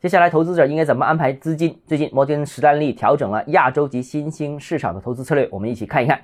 接下来，投资者应该怎么安排资金？最近，摩根士丹利调整了亚洲及新兴市场的投资策略，我们一起看一看。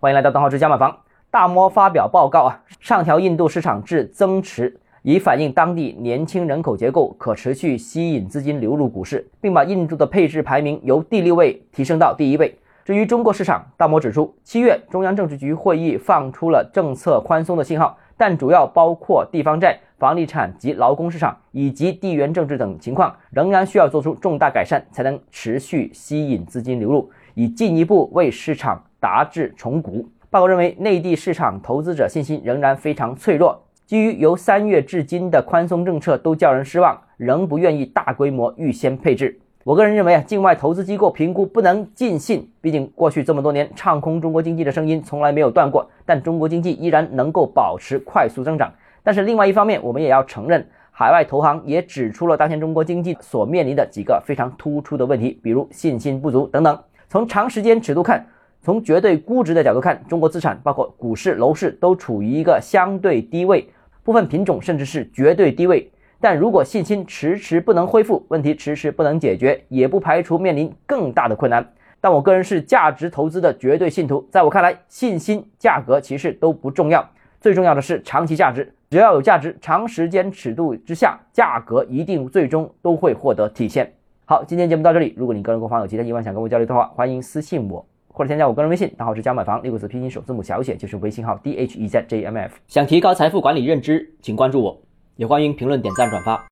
欢迎来到邓浩之家买房。大摩发表报告啊，上调印度市场至增持，以反映当地年轻人口结构可持续吸引资金流入股市，并把印度的配置排名由第六位提升到第一位。至于中国市场，大摩指出，七月中央政治局会议放出了政策宽松的信号，但主要包括地方债。房地产及劳工市场以及地缘政治等情况，仍然需要做出重大改善，才能持续吸引资金流入，以进一步为市场达至重估。报告认为，内地市场投资者信心仍然非常脆弱，基于由三月至今的宽松政策都叫人失望，仍不愿意大规模预先配置。我个人认为啊，境外投资机构评估不能尽信，毕竟过去这么多年唱空中国经济的声音从来没有断过，但中国经济依然能够保持快速增长。但是另外一方面，我们也要承认，海外投行也指出了当前中国经济所面临的几个非常突出的问题，比如信心不足等等。从长时间尺度看，从绝对估值的角度看，中国资产包括股市、楼市都处于一个相对低位，部分品种甚至是绝对低位。但如果信心迟迟不能恢复，问题迟迟不能解决，也不排除面临更大的困难。但我个人是价值投资的绝对信徒，在我看来，信心、价格其实都不重要，最重要的是长期价值。只要有价值，长时间尺度之下，价格一定最终都会获得体现。好，今天节目到这里。如果你个人购房有其他疑问想跟我交流的话，欢迎私信我或者添加我个人微信，账号是加买房六个字拼音首字母小写就是微信号 d h e z j m f。想提高财富管理认知，请关注我，也欢迎评论、点赞、转发。